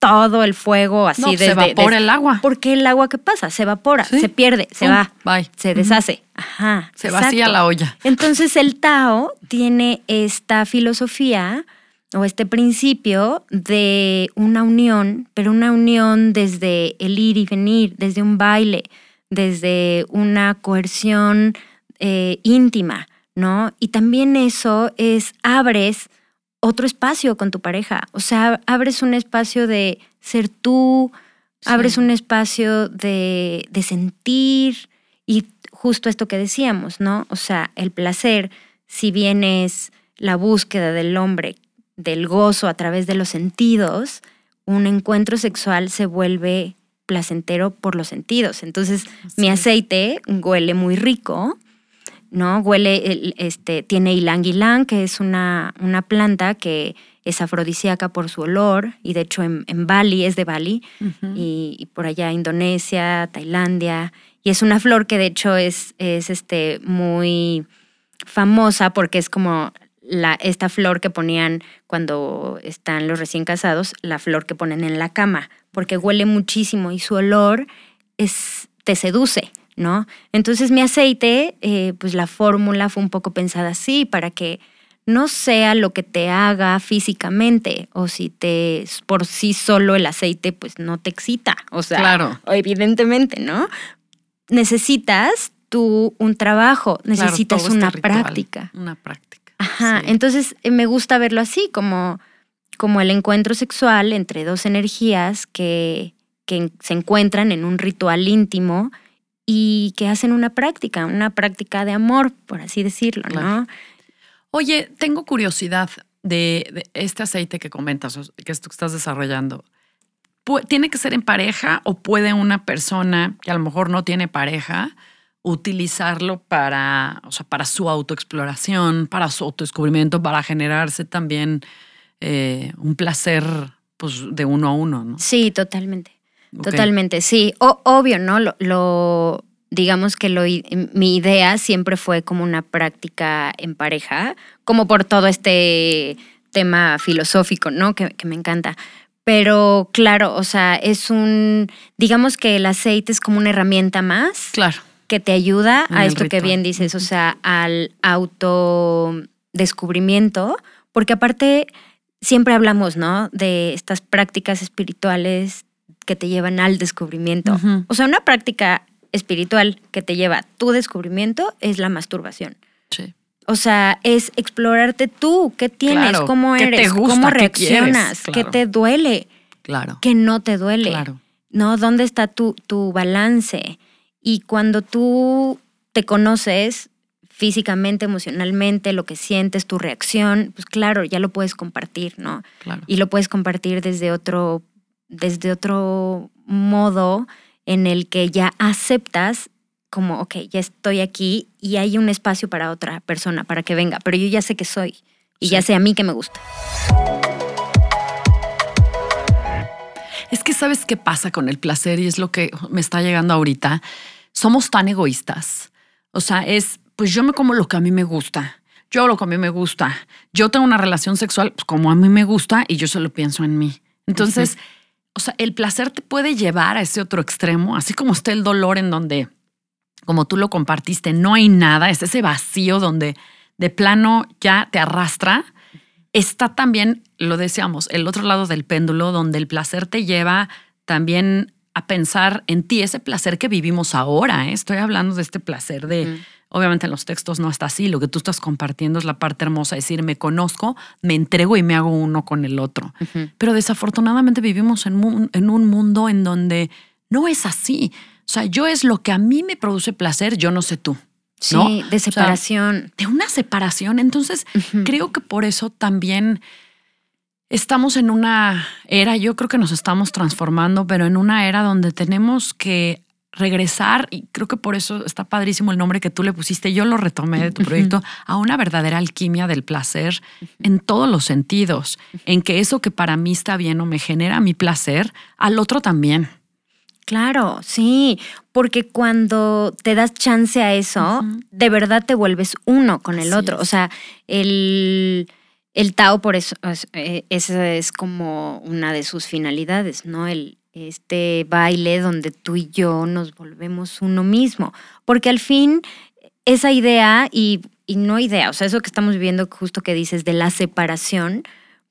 todo el fuego así no, se evapora el agua. Porque el agua ¿qué pasa? Se evapora, se pierde, se va, se deshace. Ajá. Se vacía la olla. Entonces el Tao tiene esta filosofía o este principio de una unión, pero una unión desde el ir y venir, desde un baile, desde una coerción eh, íntima, ¿no? Y también eso es, abres otro espacio con tu pareja, o sea, abres un espacio de ser tú, abres un espacio de, de sentir y justo esto que decíamos, ¿no? O sea, el placer, si bien es la búsqueda del hombre, del gozo a través de los sentidos, un encuentro sexual se vuelve placentero por los sentidos. Entonces, mi aceite huele muy rico, ¿no? Huele, este, tiene ylang ylang, que es una, una planta que es afrodisíaca por su olor, y de hecho en, Bali, es de Bali, y, por allá Indonesia, Tailandia, y es una flor que de hecho es, es este, muy famosa porque es como la, esta flor que ponían cuando están los recién casados, la flor que ponen en la cama, porque huele muchísimo y su olor es, te seduce, ¿no? Entonces mi aceite, eh, pues la fórmula fue un poco pensada así, para que no sea lo que te haga físicamente o si te por sí solo el aceite pues no te excita, o sea, claro. evidentemente, ¿no? Necesitas tú un trabajo, necesitas una práctica. Una práctica. Ajá, entonces eh, me gusta verlo así, como, como el encuentro sexual entre dos energías que, que se encuentran en un ritual íntimo y que hacen una práctica, una práctica de amor, por así decirlo, ¿no? Oye, tengo curiosidad de, este aceite que comentas, que esto que estás desarrollando. ¿tiene que ser en pareja o puede una persona que a lo mejor no tiene pareja utilizarlo para, o sea, para su autoexploración, para su autodescubrimiento, para generarse también eh, un placer pues, de uno a uno, ¿no? Sí, totalmente. Totalmente, sí. obvio, ¿no? Lo, digamos que lo, mi idea siempre fue como una práctica en pareja, como por todo este tema filosófico, ¿no? Que, que, me encanta. Pero claro, o sea, es un, digamos que el aceite es como una herramienta más. Claro. Que te ayuda a esto que bien dices, o sea, al autodescubrimiento, porque aparte siempre hablamos, ¿no? De estas prácticas espirituales que te llevan al descubrimiento. O sea, una práctica espiritual que te lleva a tu descubrimiento es la masturbación. Sí. O sea, es explorarte tú, qué tienes, cómo eres, cómo reaccionas, qué, te duele, claro. qué no te duele, claro. ¿no? ¿Dónde está tu, tu balance? Y cuando tú te conoces, físicamente, emocionalmente, lo que sientes, tu reacción, pues claro, ya lo puedes compartir, ¿no? Y lo puedes compartir desde otro, desde otro modo en el que ya aceptas como, ok, ya estoy aquí y hay un espacio para otra persona, para que venga, pero yo ya sé que soy y ya sé a mí que me gusta. Es que sabes qué pasa con el placer y es lo que me está llegando ahorita. Somos tan egoístas. O sea, es pues yo me como lo que a mí me gusta. Yo lo que a mí me gusta. Yo tengo una relación sexual pues, como a mí me gusta y yo solo pienso en mí. Entonces, o sea, el placer te puede llevar a ese otro extremo, así como está el dolor en donde, como tú lo compartiste, no hay nada, es ese vacío donde de plano ya te arrastra. Está también, lo decíamos, el otro lado del péndulo, donde el placer te lleva también a pensar en ti, ese placer que vivimos ahora. ¿eh? Estoy hablando de este placer de... Obviamente en los textos no está así, lo que tú estás compartiendo es la parte hermosa, es decir, me conozco, me entrego y me hago uno con el otro. Pero desafortunadamente vivimos en, en un mundo en donde no es así. O sea, yo es lo que a mí me produce placer, yo no sé tú. Sí, de separación. de una separación. Entonces, creo que por eso también estamos en una era, yo creo que nos estamos transformando, pero en una era donde tenemos que regresar, y creo que por eso está padrísimo el nombre que tú le pusiste, yo lo retomé de tu proyecto, a una verdadera alquimia del placer en todos los sentidos, en que eso que para mí está bien o me genera mi placer, al otro también. Claro, sí, porque cuando te das chance a eso, de verdad te vuelves uno con el otro. O sea, el, el Tao por eso, eh, esa es como una de sus finalidades, ¿no? El, este baile donde tú y yo nos volvemos uno mismo. Porque al fin, esa idea y, no idea, o sea, eso que estamos viviendo justo que dices de la separación,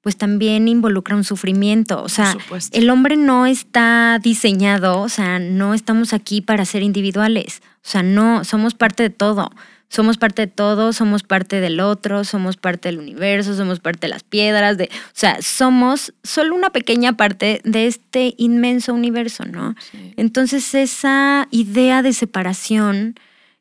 pues también involucra un sufrimiento. O sea, el hombre no está diseñado, o sea, no estamos aquí para ser individuales. O sea, no, somos parte de todo somos parte de todo, somos parte del otro, somos parte del universo, somos parte de las piedras, de, o sea, somos solo una pequeña parte de este inmenso universo, ¿no? Entonces esa idea de separación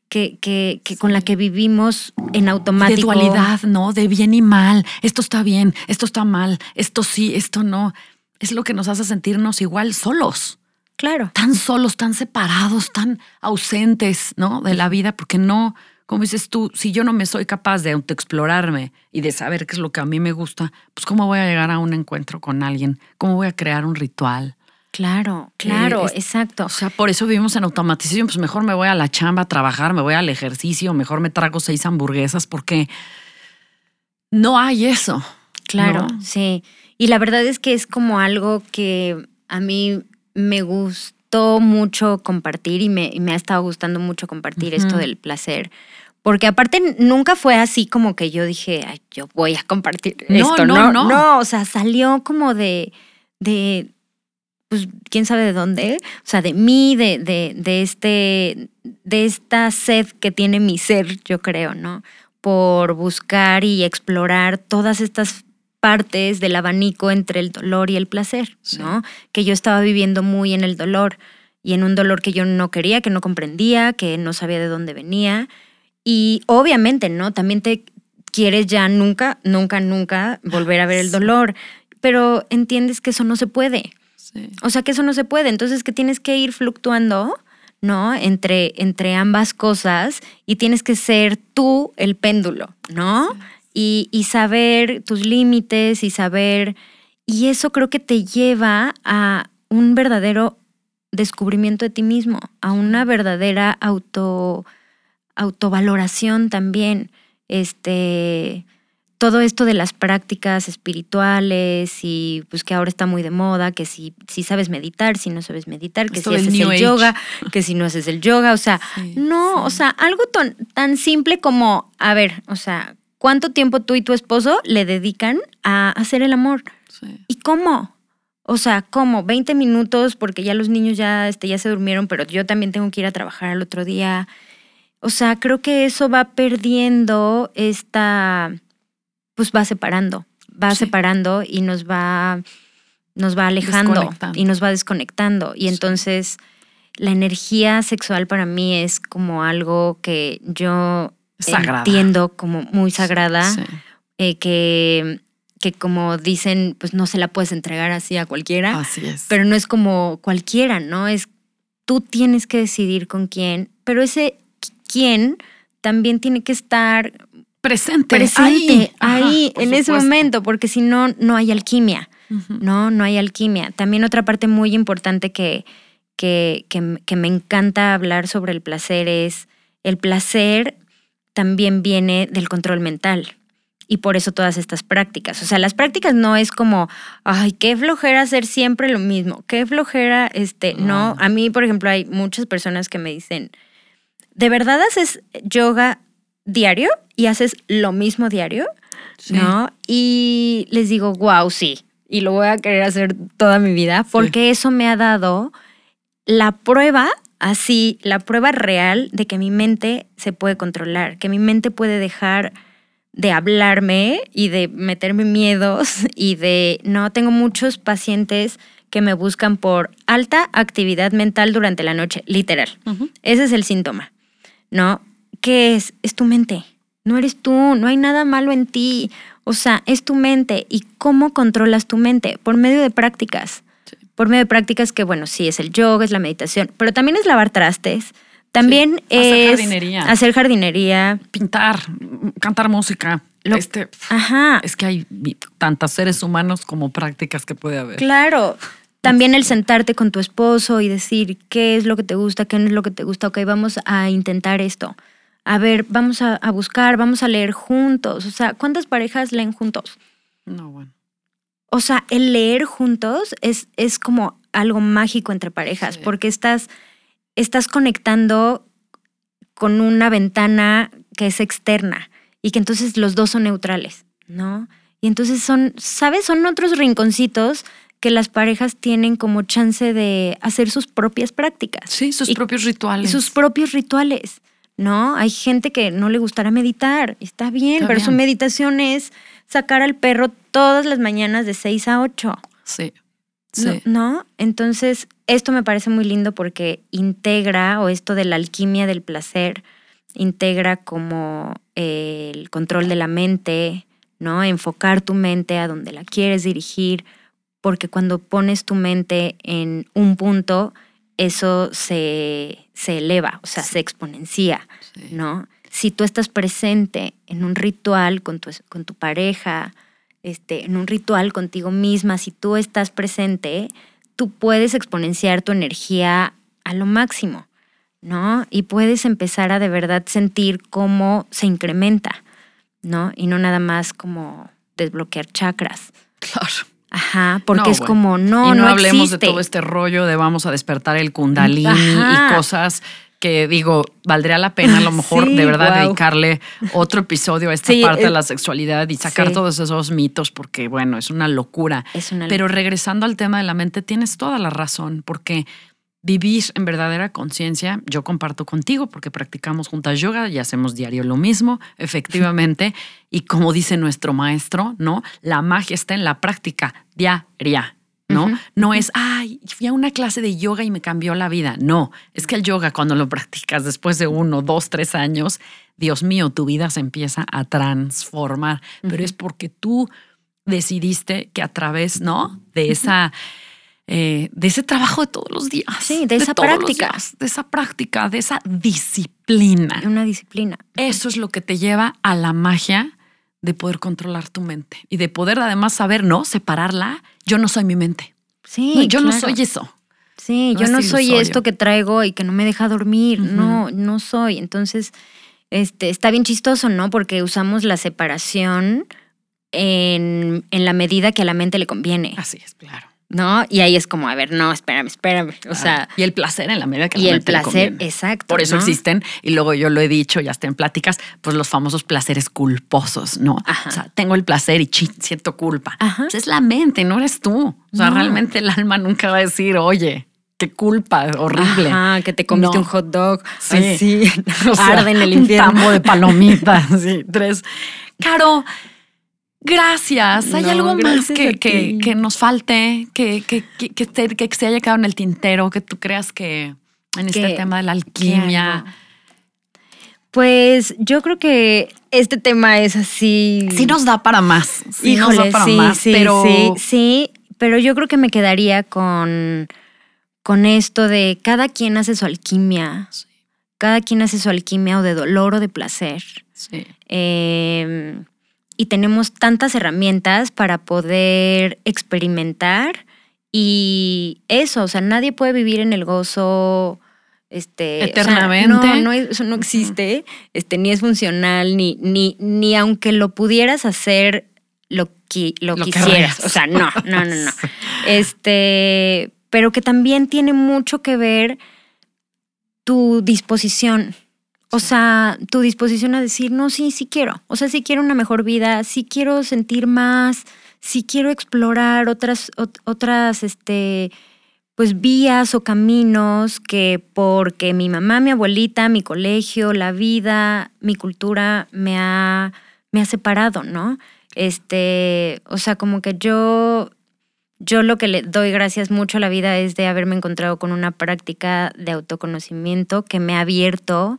que, que, que con la que vivimos en automático. De dualidad, ¿no? De bien y mal. Esto está bien, esto está mal, esto sí, esto no. Es lo que nos hace sentirnos igual solos. Claro. Tan solos, tan separados, tan ausentes, ¿no? De la vida, porque no, como dices tú, si yo no me soy capaz de autoexplorarme y de saber qué es lo que a mí me gusta, pues cómo voy a llegar a un encuentro con alguien, cómo voy a crear un ritual. Claro, claro, exacto. O sea, por eso vivimos en automatización, pues mejor me voy a la chamba a trabajar, me voy al ejercicio, mejor me trago seis hamburguesas porque no hay eso. Claro, sí. Y la verdad es que es como algo que a mí me gustó mucho compartir y me, ha estado gustando mucho compartir esto del placer porque aparte nunca fue así como que yo dije, Ay, yo voy a compartir esto. No, no, no. No, o sea, salió como de, de, pues, quién sabe de dónde. O sea, de mí, de, de, de este, de esta sed que tiene mi ser, yo creo, ¿no? Por buscar y explorar todas estas partes del abanico entre el dolor y el placer, ¿no? Que yo estaba viviendo muy en el dolor y en un dolor que yo no quería, que no comprendía, que no sabía de dónde venía y obviamente, ¿no? También te quieres ya nunca, nunca, nunca volver a ver el dolor, pero entiendes que eso no se puede. Sí. O sea que eso no se puede. Entonces que tienes que ir fluctuando, ¿no? Entre, entre ambas cosas y tienes que ser tú el péndulo, ¿no? Y, y saber tus límites y saber... Y eso creo que te lleva a un verdadero descubrimiento de ti mismo, a una verdadera auto, autovaloración también. Este, todo esto de las prácticas espirituales y pues que ahora está muy de moda, que si, si sabes meditar, si no sabes meditar, que Esto si haces New el Age. yoga, que si no haces el yoga, o sea, Sí, no, sí. o sea, algo tan, tan simple como, a ver, o sea, ¿cuánto tiempo tú y tu esposo le dedican a hacer el amor? Sí. ¿Y cómo? O sea, ¿cómo? 20 minutos porque ya los niños ya, este, ya se durmieron, pero yo también tengo que ir a trabajar al otro día. O sea, creo que eso va perdiendo esta, pues va separando, va Sí. separando y nos va, nos va alejando y nos va desconectando. Y Sí. entonces la energía sexual para mí es como algo que yo Sagrada. entiendo como muy sagrada Sí. eh, que, que como dicen, pues no se la puedes entregar así a cualquiera, Así es. pero no es como cualquiera, ¿no? Es tú tienes que decidir con quién, pero ese qui- quién también tiene que estar presente. ahí, por en ese momento, porque si no, no hay alquimia. ¿no? No hay alquimia. También otra parte muy importante que, que, que que me encanta hablar sobre el placer es el placer también viene del control mental. Y por eso todas estas prácticas. O sea, las prácticas no es como, ay, qué flojera hacer siempre lo mismo, qué flojera, este, no. No. A mí, por ejemplo, hay muchas personas que me dicen, ¿de verdad haces yoga diario y haces lo mismo diario? Sí. ¿no? Y les digo, wow, sí. Y lo voy a querer hacer toda mi vida porque eso me ha dado la prueba, así, la prueba real de que mi mente se puede controlar, que mi mente puede dejar de hablarme y de meterme miedos y de, no, tengo muchos pacientes que me buscan por alta actividad mental durante la noche, literal. Ese es el síntoma, ¿no? ¿Qué es? Es tu mente. No eres tú, no hay nada malo en ti. O sea, es tu mente. ¿Y cómo controlas tu mente? Por medio de prácticas. Sí. Por medio de prácticas que, bueno, sí, es el yoga, es la meditación, pero también es lavar trastes. También Sí, hacer es jardinería. hacer jardinería. Pintar, cantar música. Lo- este, Ajá, es que hay tantos seres humanos como prácticas que puede haber. Claro. También el sentarte con tu esposo y decir qué es lo que te gusta, qué no es lo que te gusta. Ok, vamos a intentar esto. A ver, vamos a, a buscar, vamos a leer juntos. O sea, ¿cuántas parejas leen juntos? No, bueno. O sea, el leer juntos es, es como algo mágico entre parejas, Sí. porque estás, estás conectando con una ventana que es externa y que entonces los dos son neutrales, ¿no? Y entonces son, ¿sabes? Son otros rinconcitos que las parejas tienen como chance de hacer sus propias prácticas Sí, sus Y- propios rituales. sus propios rituales, ¿no? Hay gente que no le gustará meditar, está bien, Está pero su meditación es sacar al perro todas las mañanas de 6 a 8. Sí. No- Sí. ¿No? Entonces, esto me parece muy lindo porque integra, o esto de la alquimia del placer, integra como eh, el control de la mente, ¿no? Enfocar tu mente a donde la quieres dirigir, porque cuando pones tu mente en un punto, eso se, se eleva, o sea, se exponencia. sí. ¿no? Si tú estás presente en un ritual con tu, con tu pareja, este, en un ritual contigo misma, si tú estás presente, tú puedes exponenciar tu energía a lo máximo, ¿no? Y puedes empezar a de verdad sentir cómo se incrementa, ¿no? Y no nada más como desbloquear chakras. Claro. Ajá, porque No, es bueno. como, no, y no, no hablemos existe. de todo este rollo de vamos a despertar el kundalini Ajá. y cosas que digo, valdría la pena a lo mejor Sí, de verdad dedicarle otro episodio a esta Sí, parte de eh, la sexualidad y sacar sí. todos esos mitos porque bueno, es una locura. Es una Pero regresando al tema de la mente, tienes toda la razón, porque vivir en verdadera conciencia, yo comparto contigo porque practicamos juntas yoga y hacemos diario lo mismo, efectivamente, y como dice nuestro maestro, ¿no? La magia está en la práctica diaria. ¿no? No es, ay, fui a una clase de yoga y me cambió la vida. No, es que el yoga cuando lo practicas después de uno, dos, tres años, Dios mío, tu vida se empieza a transformar, pero es porque tú decidiste que a través, ¿no? De esa eh, de ese trabajo de todos los días. Sí, de esa práctica. de esa práctica, de esa disciplina. Una disciplina. Eso es lo que te lleva a la magia de poder controlar tu mente y de poder además saber, ¿no? Separarla. Yo no soy mi mente. Sí, yo no soy eso. Sí, yo no soy esto que traigo y que no me deja dormir. No, no soy. Entonces, este, está bien chistoso, ¿no? Porque usamos la separación en, en la medida que a la mente le conviene. Así es, claro. ¿No? Y ahí es como, a ver, no, espérame, espérame. O sea. Y el placer en la medida que Y el placer, exacto. Por eso existen, y luego yo lo he dicho, ya está en pláticas, pues los famosos placeres culposos, ¿no? O sea, tengo el placer y siento culpa. Pues es la mente, no eres tú. O sea, realmente el alma nunca va a decir, oye, qué culpa horrible. Ah, que te comiste un hot dog. Sí. sí. arde en el infierno. Un tambo de palomitas. sí, tres. Caro, Gracias. ¿Hay algo más que, que, nos falte, que, que, que, se haya quedado en el tintero, que tú creas que en este tema de la alquimia? Pues yo creo que este tema es así. Sí nos da para más. Sí nos da para más. Sí, pero... sí, sí. Pero yo creo que me quedaría con, con esto de cada quien hace su alquimia. Cada quien hace su alquimia o de dolor o de placer. Sí. Eh, y tenemos tantas herramientas para poder experimentar y eso, o sea, nadie puede vivir en el gozo este eternamente. no, no, eso no existe, este, ni es funcional, ni, ni, ni aunque lo pudieras hacer lo, que, lo, quisieras. O sea, no, no, no, no. Este, pero que también tiene mucho que ver tu disposición. O sea, tu disposición a decir, no, sí, sí quiero. O sea, sí quiero una mejor vida, sí quiero sentir más, sí quiero explorar otras, otras, este, pues vías o caminos que porque mi mamá, mi abuelita, mi colegio, la vida, mi cultura me ha, me ha separado, ¿no? Este, o sea, como que yo, yo lo que le doy gracias mucho a la vida es de haberme encontrado con una práctica de autoconocimiento que me ha abierto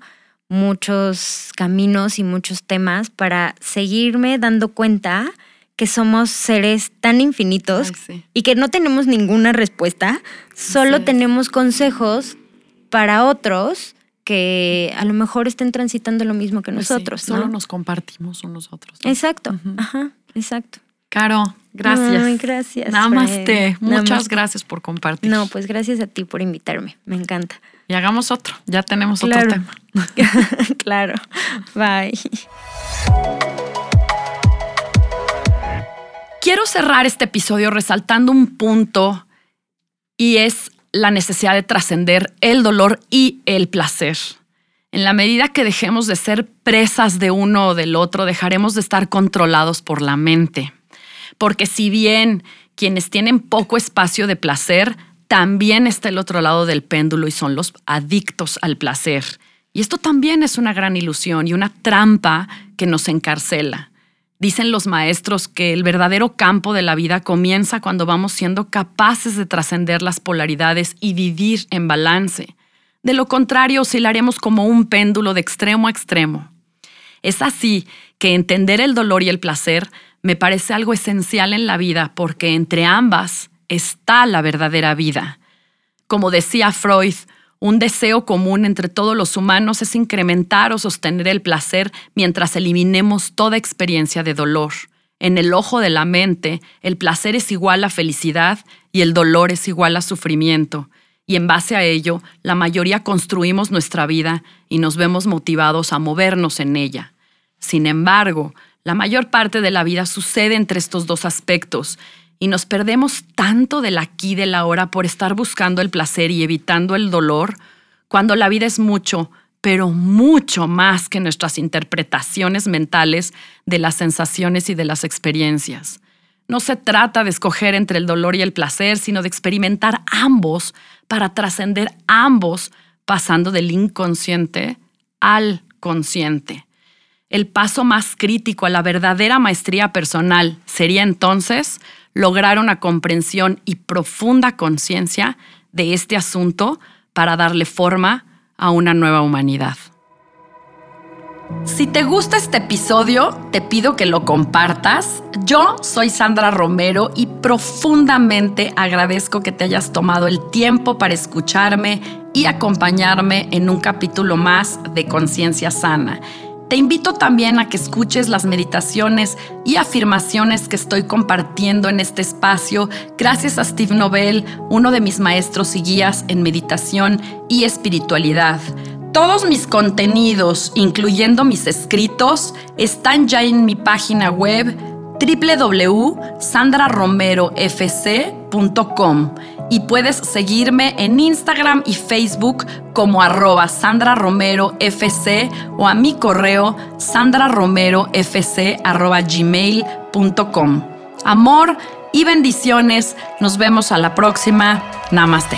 muchos caminos y muchos temas para seguirme dando cuenta que somos seres tan infinitos y que no tenemos ninguna respuesta, solo tenemos consejos para otros que a lo mejor estén transitando lo mismo que pues nosotros. solo nos compartimos unos otros. Exacto, ajá, exacto. Caro, gracias. gracias. Namaste. Muchas gracias por compartir. No, pues gracias a ti por invitarme. Me encanta. Y hagamos otro. Ya tenemos otro tema. claro. Bye. Quiero cerrar este episodio resaltando un punto y es la necesidad de trascender el dolor y el placer. En la medida que dejemos de ser presas de uno o del otro, dejaremos de estar controlados por la mente. Porque si bien quienes tienen poco espacio de placer, también está el otro lado del péndulo y son los adictos al placer. Y esto también es una gran ilusión y una trampa que nos encarcela. Dicen los maestros que el verdadero campo de la vida comienza cuando vamos siendo capaces de trascender las polaridades y vivir en balance. De lo contrario, oscilaremos como un péndulo de extremo a extremo. Es así que entender el dolor y el placer me parece algo esencial en la vida porque entre ambas está la verdadera vida. Como decía Freud, un deseo común entre todos los humanos es incrementar o sostener el placer mientras eliminemos toda experiencia de dolor. En el ojo de la mente, el placer es igual a felicidad y el dolor es igual a sufrimiento. Y en base a ello, la mayoría construimos nuestra vida y nos vemos motivados a movernos en ella. Sin embargo, la mayor parte de la vida sucede entre estos dos aspectos y nos perdemos tanto del aquí y del ahora por estar buscando el placer y evitando el dolor, cuando la vida es mucho, pero mucho más que nuestras interpretaciones mentales de las sensaciones y de las experiencias. No se trata de escoger entre el dolor y el placer, sino de experimentar ambos para trascender ambos, pasando del inconsciente al consciente. El paso más crítico a la verdadera maestría personal sería entonces lograr una comprensión y profunda conciencia de este asunto para darle forma a una nueva humanidad. Si te gusta este episodio, te pido que lo compartas. Yo soy Sandra Romero y profundamente agradezco que te hayas tomado el tiempo para escucharme y acompañarme en un capítulo más de Conciencia Sana. Te invito también a que escuches las meditaciones y afirmaciones que estoy compartiendo en este espacio gracias a Steve Nobel, uno de mis maestros y guías en meditación y espiritualidad. Todos mis contenidos, incluyendo mis escritos, están ya en mi página web www.sandraromerofc.com y puedes seguirme en Instagram y Facebook como arroba Sandra Romero FC o a mi correo sandraromerofc arroba gmail.com. Amor y bendiciones. Nos vemos a la próxima. Namaste.